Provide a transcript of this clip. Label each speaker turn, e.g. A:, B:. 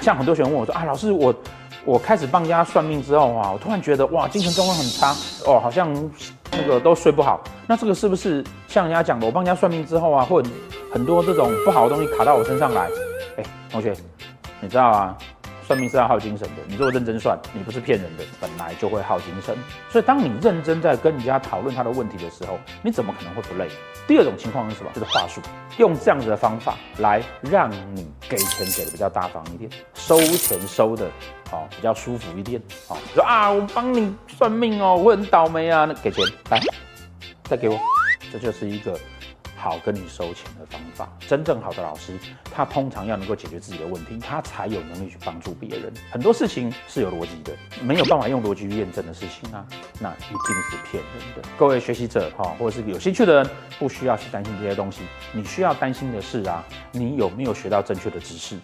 A: 像很多学生问我说啊，老师我我开始帮人家算命之后啊，我突然觉得哇，精神状况很差哦，好像那个都睡不好。那这个是不是像人家讲的，我帮人家算命之后啊，或者很多这种不好的东西卡到我身上来？哎，同学，你知道啊？算命是要耗精神的，你如果认真算，你不是骗人的，本来就会耗精神。所以当你认真在跟人家讨论他的问题的时候，你怎么可能会不累？第二种情况是什么？就是话术，用这样子的方法来让你给钱给的比较大方一点，收钱收的哦比较舒服一点。哦，说啊，我帮你算命哦，我很倒霉啊，那给钱来，再给我，这就是一个。好跟你收钱的方法，真正好的老师，他通常要能够解决自己的问题，他才有能力去帮助别人。很多事情是有逻辑的，没有办法用逻辑去验证的事情啊，那一定是骗人的。各位学习者哈，或者是有兴趣的人，不需要去担心这些东西。你需要担心的是啊，你有没有学到正确的知识？